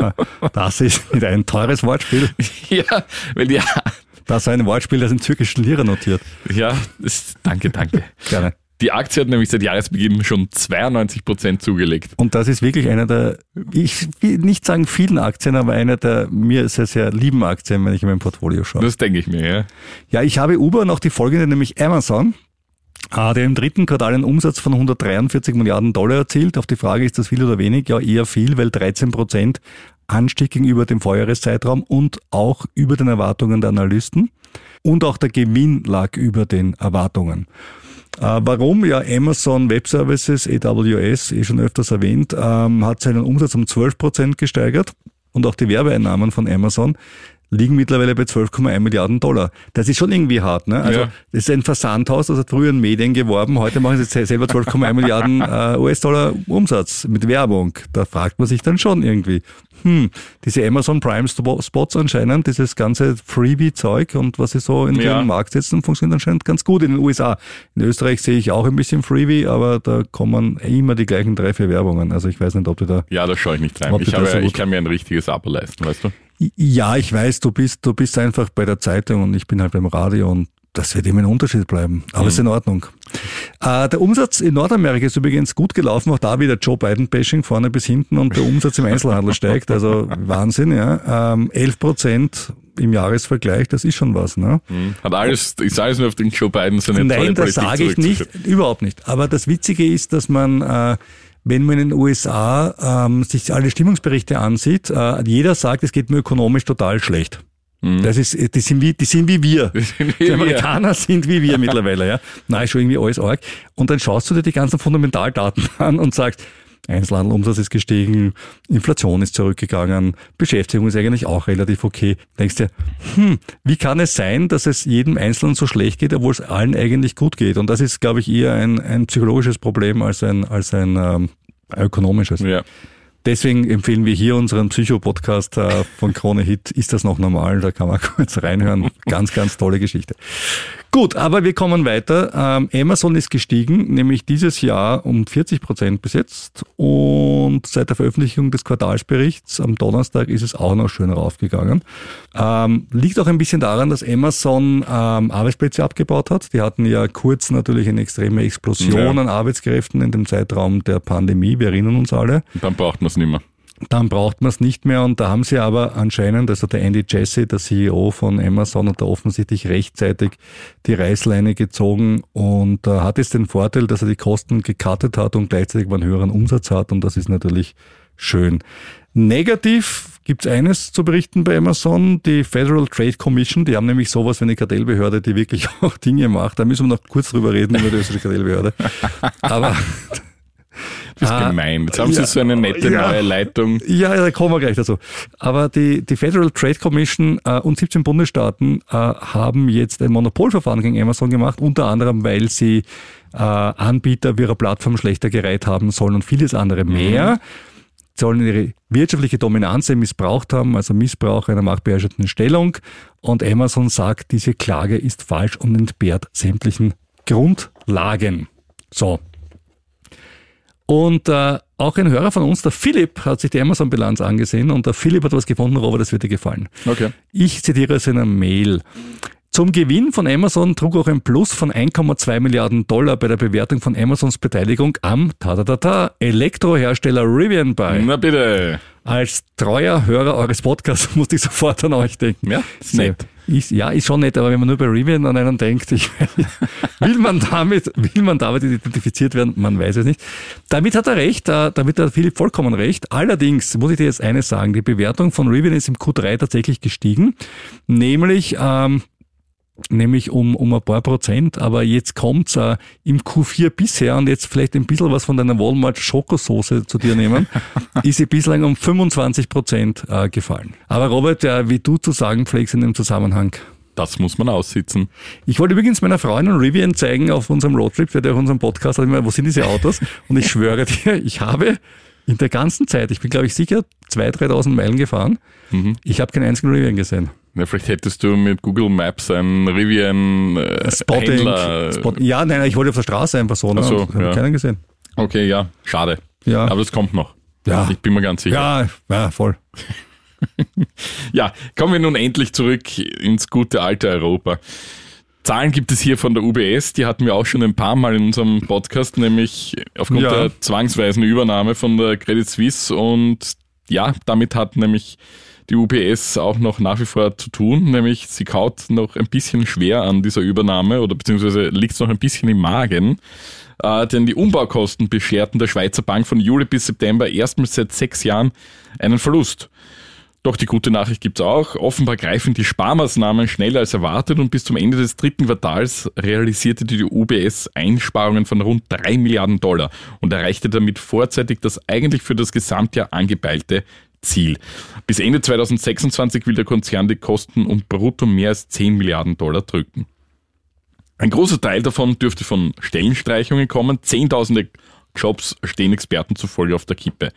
Das ist wieder ein teures Wortspiel. ja, weil ja, Das ist ein Wortspiel, das in türkischen Lira notiert. ja, das, danke, danke. Gerne. Die Aktie hat nämlich seit Jahresbeginn schon 92 Prozent zugelegt. Und das ist wirklich einer der, ich will nicht sagen vielen Aktien, aber einer der mir sehr, sehr lieben Aktien, wenn ich in mein Portfolio schaue. Das denke ich mir, ja. Ja, ich habe Uber noch die folgende, nämlich Amazon. Ah, Der im dritten Quartal einen Umsatz von 143 Milliarden Dollar erzielt. Auf die Frage, ist das viel oder wenig? Ja, eher viel, weil 13 Prozent Anstieg gegenüber dem Vorjahreszeitraum und auch über den Erwartungen der Analysten. Und auch der Gewinn lag über den Erwartungen. Äh, warum? Ja, Amazon Web Services, AWS, eh schon öfters erwähnt, ähm, hat seinen Umsatz um 12 Prozent gesteigert und auch die Werbeeinnahmen von Amazon liegen mittlerweile bei 12,1 Milliarden Dollar. Das ist schon irgendwie hart. Ne? Also Ja. das ist ein Versandhaus, das hat früher in Medien geworben, heute machen sie se- selber 12,1 Milliarden äh, US-Dollar Umsatz mit Werbung. Da fragt man sich dann schon irgendwie, hm, diese Amazon Prime Spo- Spots anscheinend, dieses ganze Freebie-Zeug und was sie so in Ja. den Markt setzen, funktioniert anscheinend ganz gut in den USA. In Österreich sehe ich auch ein bisschen Freebie, aber da kommen immer die gleichen drei, vier Werbungen. Also ich weiß nicht, ob du da Ja, da schaue ich nicht rein. Ich, habe, so ich kann mir ein richtiges Abo leisten, weißt du? Ja, ich weiß, du bist, du bist einfach bei der Zeitung und ich bin halt beim Radio und das wird immer ein Unterschied bleiben. Aber ist in Ordnung. Äh, der Umsatz in Nordamerika ist übrigens gut gelaufen, auch da wieder Joe Biden-Bashing vorne bis hinten und der Umsatz im Einzelhandel steigt. Also Wahnsinn, ja. Ähm, 11 Prozent im Jahresvergleich, das ist schon was, ne? Hat alles, ist alles nur auf den Joe Biden seine Nein, das sage ich nicht, überhaupt nicht. Aber das Witzige ist, dass man, äh, wenn man in den USA ähm, sich alle Stimmungsberichte ansieht, äh, jeder sagt, es geht mir ökonomisch total schlecht. Das ist, die sind wie, die sind wie wir. Mhm. sind wie die wir. Amerikaner sind wie wir mittlerweile, ja. Nein, ist schon irgendwie alles arg. Und dann schaust du dir die ganzen Fundamentaldaten an und sagst, Einzelhandelumsatz ist gestiegen, Inflation ist zurückgegangen, Beschäftigung ist eigentlich auch relativ okay. Denkst dir, hm, wie kann es sein, dass es jedem Einzelnen so schlecht geht, obwohl es allen eigentlich gut geht? Und das ist, glaube ich, eher ein, ein psychologisches Problem als ein, als ein ähm, ökonomisches. Ja. Deswegen empfehlen wir hier unseren Psycho-Podcast äh, von Krone Hit. Ist das noch normal? Da kann man kurz reinhören. Ganz, ganz tolle Geschichte. Gut, aber wir kommen weiter. Ähm, Amazon ist gestiegen, nämlich dieses Jahr um 40 Prozent bis jetzt. Und seit der Veröffentlichung des Quartalsberichts am Donnerstag ist es auch noch schön raufgegangen. Ähm, liegt auch ein bisschen daran, dass Amazon ähm, Arbeitsplätze abgebaut hat. Die hatten ja kurz natürlich eine extreme Explosion Ja. an Arbeitskräften in dem Zeitraum der Pandemie. Wir erinnern uns alle. Dann braucht man es nicht mehr. Dann braucht man es nicht mehr und da haben sie aber anscheinend, also der Andy Jassy, der CEO von Amazon, hat da offensichtlich rechtzeitig die Reißleine gezogen und äh, hat jetzt den Vorteil, dass er die Kosten gecuttet hat und gleichzeitig einen höheren Umsatz hat und das ist natürlich schön. Negativ gibt's eines zu berichten bei Amazon, die Federal Trade Commission, die haben nämlich sowas wie eine Kartellbehörde, die wirklich auch Dinge macht. Da müssen wir noch kurz drüber reden über die österreichische Kartellbehörde. Aber Das ist Ah, gemein. Jetzt haben ja. sie so eine nette Ja. neue Leitung. Ja, da kommen wir gleich dazu. Aber die, die Federal Trade Commission äh, und 17 Bundesstaaten äh, haben jetzt ein Monopolverfahren gegen Amazon gemacht, unter anderem, weil sie äh, Anbieter wie ihrer Plattform schlechter gereiht haben sollen und vieles andere mehr. Sie sollen ihre wirtschaftliche Dominanz missbraucht haben, also Missbrauch einer machtbeherrschenden Stellung. Und Amazon sagt, diese Klage ist falsch und entbehrt sämtlichen Grundlagen. So, und äh, auch ein Hörer von uns, der Philipp, hat sich die Amazon-Bilanz angesehen und der Philipp hat was gefunden, Robert, das wird dir gefallen. Okay. Ich zitiere aus einer Mail. Zum Gewinn von Amazon trug auch ein Plus von 1,2 Milliarden Dollar bei der Bewertung von Amazons Beteiligung am ta Elektrohersteller Rivian bei. Na bitte. Als treuer Hörer eures Podcasts musste ich sofort an euch denken. Ja, ist nett. Ist, ja, ist schon nett, aber wenn man nur bei Rivian an einen denkt, ich, will man damit, will man damit identifiziert werden? Man weiß es nicht. Damit hat er recht, äh, damit hat Philipp vollkommen recht. Allerdings muss ich dir jetzt eines sagen, die Bewertung von Rivian ist im Q3 tatsächlich gestiegen, nämlich, ähm, nämlich um, um ein paar Prozent, aber jetzt kommt's äh, im Q4 bisher und jetzt vielleicht ein bisschen was von deiner Walmart Schokosoße zu dir nehmen, ist sie bislang um 25 Prozent äh, gefallen. Aber Robert, äh, wie du zu sagen pflegst in dem Zusammenhang, Das muss man aussitzen. ich wollte übrigens meiner Freundin Rivian zeigen auf unserem Roadtrip, der auf unserem Podcast hat immer, wo sind diese Autos? Und ich schwöre dir, ich habe in der ganzen Zeit, ich bin glaube ich sicher 2.000, 3.000 Meilen gefahren, ich habe keinen einzigen Rivian gesehen. Ja, vielleicht hättest du mit Google Maps einen Rivian äh, Spotting. Händler. Spot, ja, nein, ich wollte auf der Straße einfach so. Ne? Ach so, und hab ja. keinen gesehen. Okay, ja, schade. Ja. Aber das kommt noch. Ja. Ich bin mir ganz sicher. Ja, ja, voll. Ja, kommen wir nun endlich zurück ins gute alte Europa. Zahlen gibt es hier von der UBS, die hatten wir auch schon ein paar Mal in unserem Podcast, nämlich aufgrund Ja. der zwangsweisen Übernahme von der Credit Suisse und ja, damit hat nämlich die UBS auch noch nach wie vor zu tun, nämlich sie kaut noch ein bisschen schwer an dieser Übernahme oder beziehungsweise liegt es noch ein bisschen im Magen, äh, denn die Umbaukosten bescherten der Schweizer Bank von Juli bis September erstmals seit sechs Jahren einen Verlust. Doch die gute Nachricht gibt's auch. Offenbar greifen die Sparmaßnahmen schneller als erwartet und bis zum Ende des dritten Quartals realisierte die UBS Einsparungen von rund drei Milliarden Dollar und erreichte damit vorzeitig das eigentlich für das Gesamtjahr angepeilte Ziel. Bis Ende 2026 will der Konzern die Kosten um brutto mehr als 10 Milliarden Dollar drücken. Ein großer Teil davon dürfte von Stellenstreichungen kommen. Zehntausende Jobs stehen Experten zufolge auf der Kippe.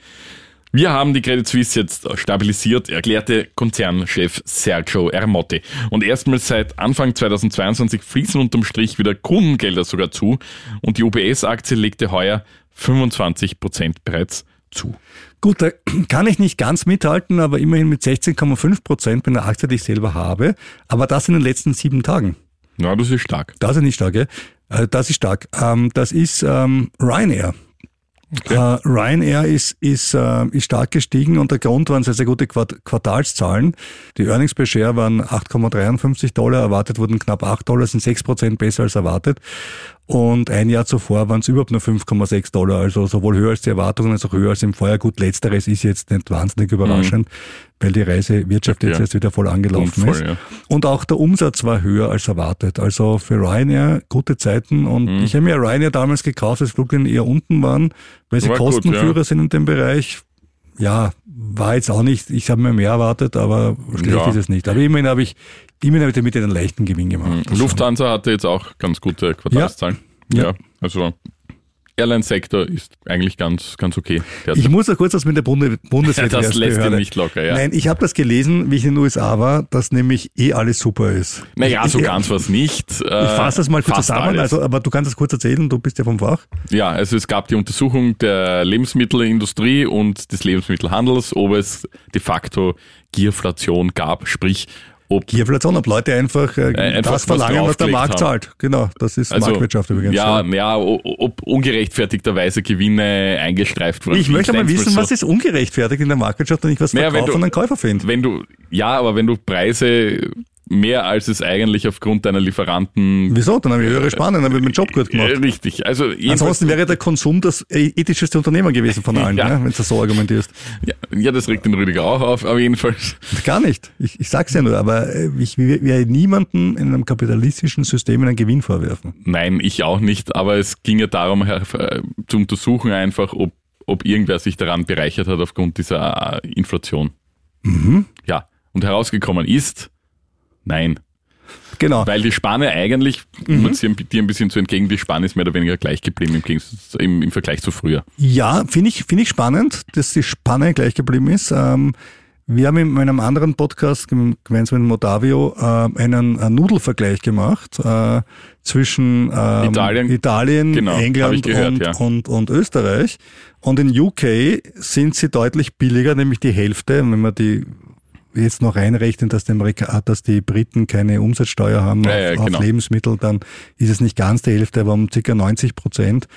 Wir haben die Credit Suisse jetzt stabilisiert, erklärte Konzernchef Sergio Ermotti. Und erstmals seit Anfang 2022 fließen unterm Strich wieder Kundengelder sogar zu und die UBS-Aktie legte heuer 25 Prozent bereits zu. Gut, da kann ich nicht ganz mithalten, aber immerhin mit 16,5 Prozent bei einer Aktie, die ich selber habe. Aber das in den letzten sieben Tagen. Ja, das ist stark. Das ist nicht stark, ja? Äh, Das ist stark. Ähm, Das ist ähm, Ryanair. Äh, Ryanair ist, ist, äh, ist stark gestiegen und der Grund waren sehr, sehr gute Quart Quartalszahlen. Die Earnings per Share waren 8,53 Dollar, erwartet wurden knapp 8 Dollar, sind 6 Prozent besser als erwartet. Und ein Jahr zuvor waren es überhaupt nur 5,6 Dollar, also sowohl höher als die Erwartungen als auch höher als im Vorjahr. Gut, letzteres ist jetzt nicht wahnsinnig überraschend, weil die Reisewirtschaft jetzt Ja. erst wieder voll angelaufen Und ist. voll, ja. Und auch der Umsatz war höher als erwartet. Also für Ryanair gute Zeiten. Und Mhm. ich habe mir Ryanair damals gekauft, als Fluglinien eher unten waren, weil sie War gut, Kostenführer ja. sind in dem Bereich. Ja, war jetzt auch nicht, ich habe mir mehr erwartet, aber schlecht Ja. ist es nicht. Aber immerhin habe ich, immerhin habe ich damit einen leichten Gewinn gemacht. Also, Lufthansa hatte jetzt auch ganz gute Quartalszahlen. Ja. Ja. also Airline-Sektor ist eigentlich ganz, ganz okay. Ich muss ja kurz das mit der Bunde Bundeswehr Das lässt ihn nicht locker, ja. Nein, ich habe das gelesen, wie ich in den USA war, dass nämlich eh alles super ist. Naja, so ich, ganz was nicht. Ich fasse das mal kurz zusammen, alles. also, aber du kannst das kurz erzählen, du bist ja vom Fach. Ja, also es gab die Untersuchung der Lebensmittelindustrie und des Lebensmittelhandels, ob es de facto Gierflation gab, sprich ob Gierflation, ob Leute einfach, äh, einfach das verlangen, was der Markt haben. zahlt. Genau, das ist also, Marktwirtschaft übrigens. Ja, ja, o- ob ungerechtfertigterweise Gewinne eingestreift wurden. Ich möchte mal wissen, was ist ungerechtfertigt in der Marktwirtschaft, wenn ich was Naja, verkaufe du- und einen Käufer finde. Wenn du, ja, aber wenn du Preise mehr als es eigentlich aufgrund deiner Lieferanten Wieso? Dann habe ich höhere Spannen, dann habe ich meinen Job gut äh, gemacht. richtig. Also Ansonsten wäre der Konsum das ethischste Unternehmen gewesen von allen, Ja. ja. wenn du so argumentierst. ja, ja, das regt den Rüdiger auch auf, aber jedenfalls. Gar nicht. Ich, ich sag's ja nur, aber äh, ich will niemanden in einem kapitalistischen System einen Gewinn vorwerfen. Nein, ich auch nicht, aber es ging ja darum, äh, zu untersuchen einfach, ob, ob irgendwer sich daran bereichert hat aufgrund dieser äh, Inflation. Mhm. Ja, und herausgekommen ist, nein. Genau. Weil die Spanne eigentlich, Mhm. um dir dir ein bisschen zu entgegen, die Spanne ist mehr oder weniger gleich geblieben im, Gegensatz- im, im Vergleich zu früher. Ja, finde ich, finde ich spannend, dass die Spanne gleich geblieben ist. Ähm, wir haben in meinem anderen Podcast gem- gemeinsam mit Modavio äh, einen äh, Nudelvergleich gemacht äh, zwischen ähm, Italien. Italien Genau, England gehört, und, ja. und, und Österreich. Und in UK sind sie deutlich billiger, nämlich die Hälfte, wenn man die jetzt noch reinrechnen, dass die, Amerika äh, dass die Briten keine Umsatzsteuer haben Ja, auf, ja, genau. auf Lebensmittel, dann ist es nicht ganz die Hälfte, aber um ca. 90 Prozent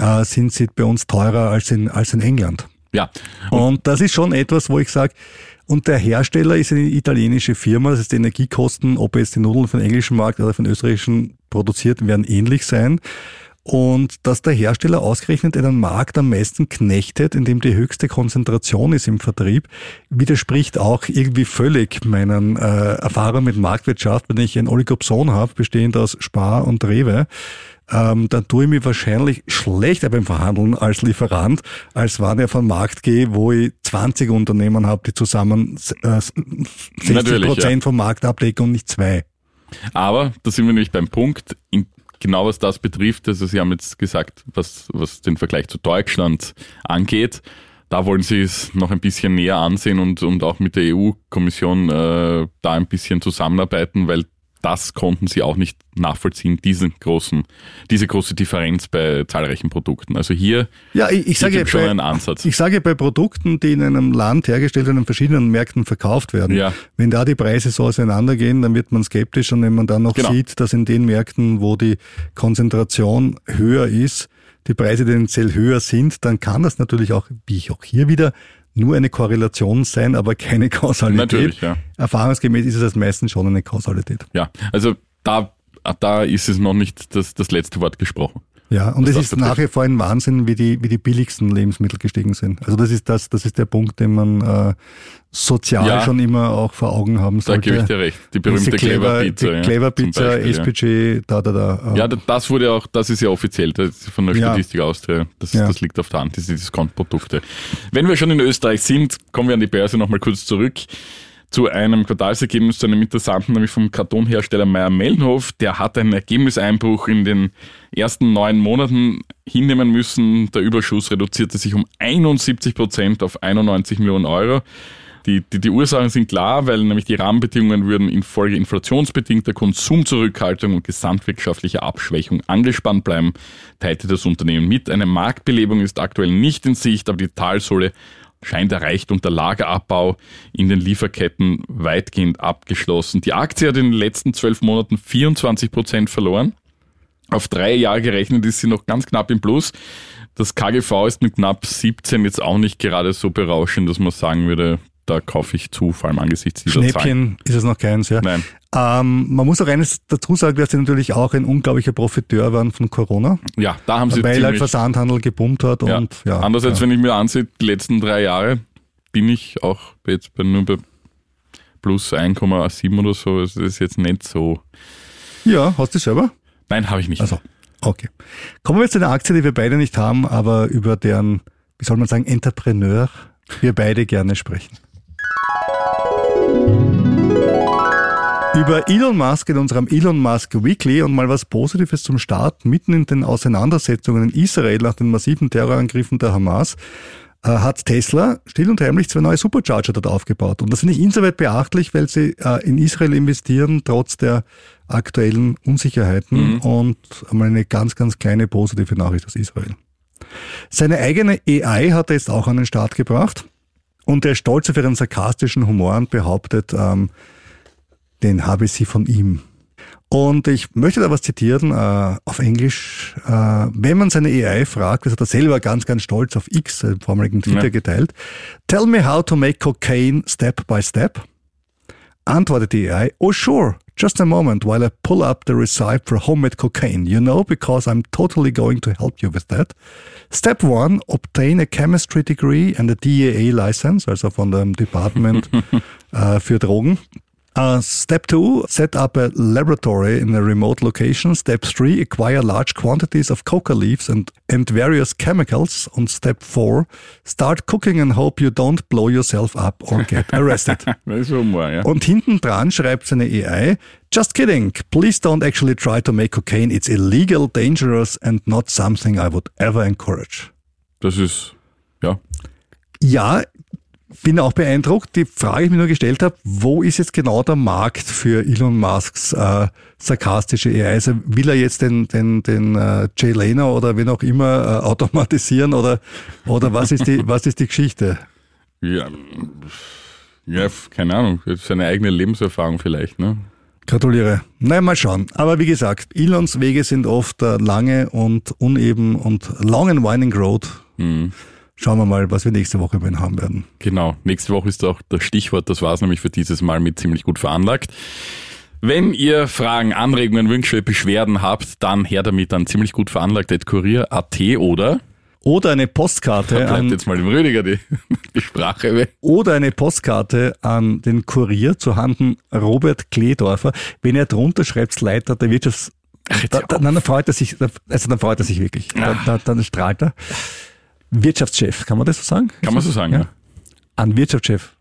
äh, sind sie bei uns teurer als in, als in England. Ja, Und das ist schon etwas, wo ich sage, und der Hersteller ist eine italienische Firma, das heißt, die Energiekosten, ob jetzt die Nudeln den englischen Markt oder den österreichischen produziert, werden ähnlich sein. Und dass der Hersteller ausgerechnet einen Markt am meisten knechtet, in dem die höchste Konzentration ist im Vertrieb, widerspricht auch irgendwie völlig meinen äh, Erfahrungen mit Marktwirtschaft. Wenn ich ein Oligopson habe, bestehend aus Spar und Rewe, ähm, dann tue ich mich wahrscheinlich schlechter beim Verhandeln als Lieferant, als wenn ich auf einen Markt gehe, wo ich 20 Unternehmen habe, die zusammen äh, 60 Natürlich, Prozent vom Markt abdecken und nicht zwei. Aber da sind wir nämlich beim Punkt, in, genau was das betrifft. Also Sie haben jetzt gesagt, was, was den Vergleich zu Deutschland angeht. Da wollen Sie es noch ein bisschen näher ansehen und, und auch mit der EU-Kommission äh, da ein bisschen zusammenarbeiten, weil das konnten sie auch nicht nachvollziehen, diesen großen, diese große Differenz bei zahlreichen Produkten. Also hier, Ja, ich, ich sage schon bei, einen Ansatz. ich sage bei Produkten, die in einem Land hergestellt und in verschiedenen Märkten verkauft werden, Ja. wenn da die Preise so auseinandergehen, dann wird man skeptisch und wenn man dann noch Genau. sieht, dass in den Märkten, wo die Konzentration höher ist, die Preise tendenziell höher sind, dann kann das natürlich auch, wie ich auch hier wieder, nur eine Korrelation sein, aber keine Kausalität. Natürlich, ja. Erfahrungsgemäß ist es meistens schon eine Kausalität. Ja, also da, da ist es noch nicht das, das letzte Wort gesprochen. Ja, und es ist nach wie vor ein Wahnsinn, wie die, wie die billigsten Lebensmittel gestiegen sind. Also das ist das, das ist der Punkt, den man äh, sozial Ja. schon immer auch vor Augen haben Da sollte. gebe ich dir recht. Die berühmte Diese Clever Pizza. die ja, Clever Pizza, Beispiel, ja. SPG, da, da, da. äh, Ja, da- das wurde auch, das ist ja offiziell, das ist von der Ja. Statistik Austria. Das, das liegt auf der Hand, diese Discount-Produkte. Wenn wir schon in Österreich sind, kommen wir an die Börse nochmal kurz zurück zu einem Quartalsergebnis, zu einem interessanten, nämlich vom Kartonhersteller Meyer-Mellenhof. Der hat einen Ergebniseinbruch in den ersten neun Monaten hinnehmen müssen. Der Überschuss reduzierte sich um 71 Prozent auf 91 Millionen Euro. Die, die, die Ursachen sind klar, weil nämlich die Rahmenbedingungen würden infolge inflationsbedingter Konsumzurückhaltung und gesamtwirtschaftlicher Abschwächung angespannt bleiben, teilte das Unternehmen mit. Eine Marktbelebung ist aktuell nicht in Sicht, aber die Talsohle scheint erreicht und der Lagerabbau in den Lieferketten weitgehend abgeschlossen. Die Aktie hat in den letzten zwölf Monaten 24 Prozent verloren. Auf drei Jahre gerechnet ist sie noch ganz knapp im Plus. Das KGV ist mit knapp 17 jetzt auch nicht gerade so berauschend, dass man sagen würde, da kaufe ich zu, vor allem angesichts dieser Zahlen. Schnäppchen ist es noch keins, ja. Nein. Ähm, man muss auch eines dazu sagen, dass sie natürlich auch ein unglaublicher Profiteur waren von Corona, Ja, da haben sie weil halt Versandhandel gebummt hat ja. und ja. Anders als ja. wenn ich mir ansehe, die letzten drei Jahre bin ich auch jetzt bei, nur bei plus 1,7 oder so. Das ist jetzt nicht so. Ja, hast du selber? Nein, habe ich nicht. Also, okay. Kommen wir jetzt zu einer Aktie, die wir beide nicht haben, aber über deren, wie soll man sagen, Entrepreneur wir beide gerne sprechen. Über Elon Musk in unserem Elon Musk Weekly und mal was Positives zum Start. Mitten in den Auseinandersetzungen in Israel nach den massiven Terrorangriffen der Hamas äh, hat Tesla still und heimlich zwei neue Supercharger dort aufgebaut. Und das finde ich insoweit beachtlich, weil sie äh, in Israel investieren, trotz der aktuellen Unsicherheiten. Mhm. Und einmal eine ganz, ganz kleine positive Nachricht aus Israel. Seine eigene AI hat er jetzt auch an den Start gebracht. Und er ist stolz auf ihren sarkastischen Humor und behauptet, ähm, den habe sie von ihm. Und ich möchte da was zitieren äh, auf Englisch. Äh, wenn man seine AI fragt, das hat er selber ganz, ganz stolz auf X, äh, vormaligen Twitter Ja. geteilt, tell me how to make cocaine step by step. Antwortet die AI, oh sure, just a moment while I pull up the recipe for homemade cocaine, you know, because I'm totally going to help you with that. Step one, obtain a chemistry degree and a DEA license, also von dem Department äh, für Drogen. Uh, step two, set up a laboratory in a remote location. Step three, acquire large quantities of coca leaves and, and various chemicals. Und step four, start cooking and hope you don't blow yourself up or get arrested. Das ist Humor, ja. Und hinten dran schreibt seine AI, just kidding, please don't actually try to make cocaine. It's illegal, dangerous and not something I would ever encourage. Das ist, ja. Ja, bin auch beeindruckt. Die Frage, die ich mir nur gestellt habe, wo ist jetzt genau der Markt für Elon Musks äh, sarkastische AI? Also will er jetzt den, den, den äh, Jay Leno oder wen auch immer äh, automatisieren oder, oder was, ist die, was ist die Geschichte? Ja, ja, keine Ahnung. Seine eigene Lebenserfahrung vielleicht, ne? Gratuliere. Na, mal schauen. Aber wie gesagt, Elons Wege sind oft äh, lange und uneben und long and winding road. Mhm. Schauen wir mal, was wir nächste Woche bei ihm haben werden. Genau. Nächste Woche ist auch das Stichwort. Das war es nämlich für dieses Mal mit ziemlich gut veranlagt. Wenn ihr Fragen, Anregungen, Wünsche, Beschwerden habt, dann her damit an ziemlich gut veranlagt kurier.at oder Oder eine Postkarte bleibt an jetzt mal dem Rüdiger die, die Sprache weg. oder eine Postkarte an den Kurier zu Handen Robert Kledorfer. Wenn er drunter schreibt, Leiter der Wirtschafts... jetzt Da, da, dann freut er sich, also dann freut er sich wirklich. Da, da, dann strahlt er. Wirtschaftschef, kann man das so sagen? Kann man so sagen, ja. An Wirtschaftschef.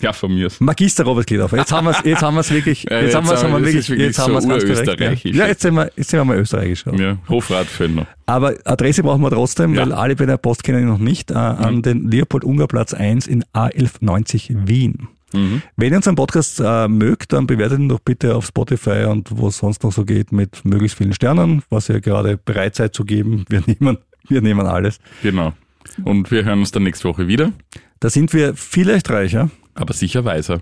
Ja, von mir. Magister Robert Kledorfer. Jetzt haben wir es, jetzt haben wir es wirklich, Ja, jetzt, jetzt haben wir es haben wir- haben wir wirklich, wirklich jetzt haben wir es so ganz korrekt. urösterreichisch. Ja, Ja, jetzt sind wir, jetzt sind wir mal österreichisch. Ja, Hofrat Fellner. Aber Adresse brauchen wir trotzdem, Ja. weil alle bei der Post kennen ihn noch nicht, äh, an den Leopold-Unger-Platz 1 in A1190 Wien. Mhm. Wenn ihr unseren Podcast äh, mögt, dann bewertet ihn doch bitte auf Spotify und wo es sonst noch so geht mit möglichst vielen Sternen, was ihr gerade bereit seid zu geben. Wir nehmen, wir nehmen alles. Genau. Und wir hören uns dann nächste Woche wieder, Da sind wir vielleicht reicher. aber sicher weiser.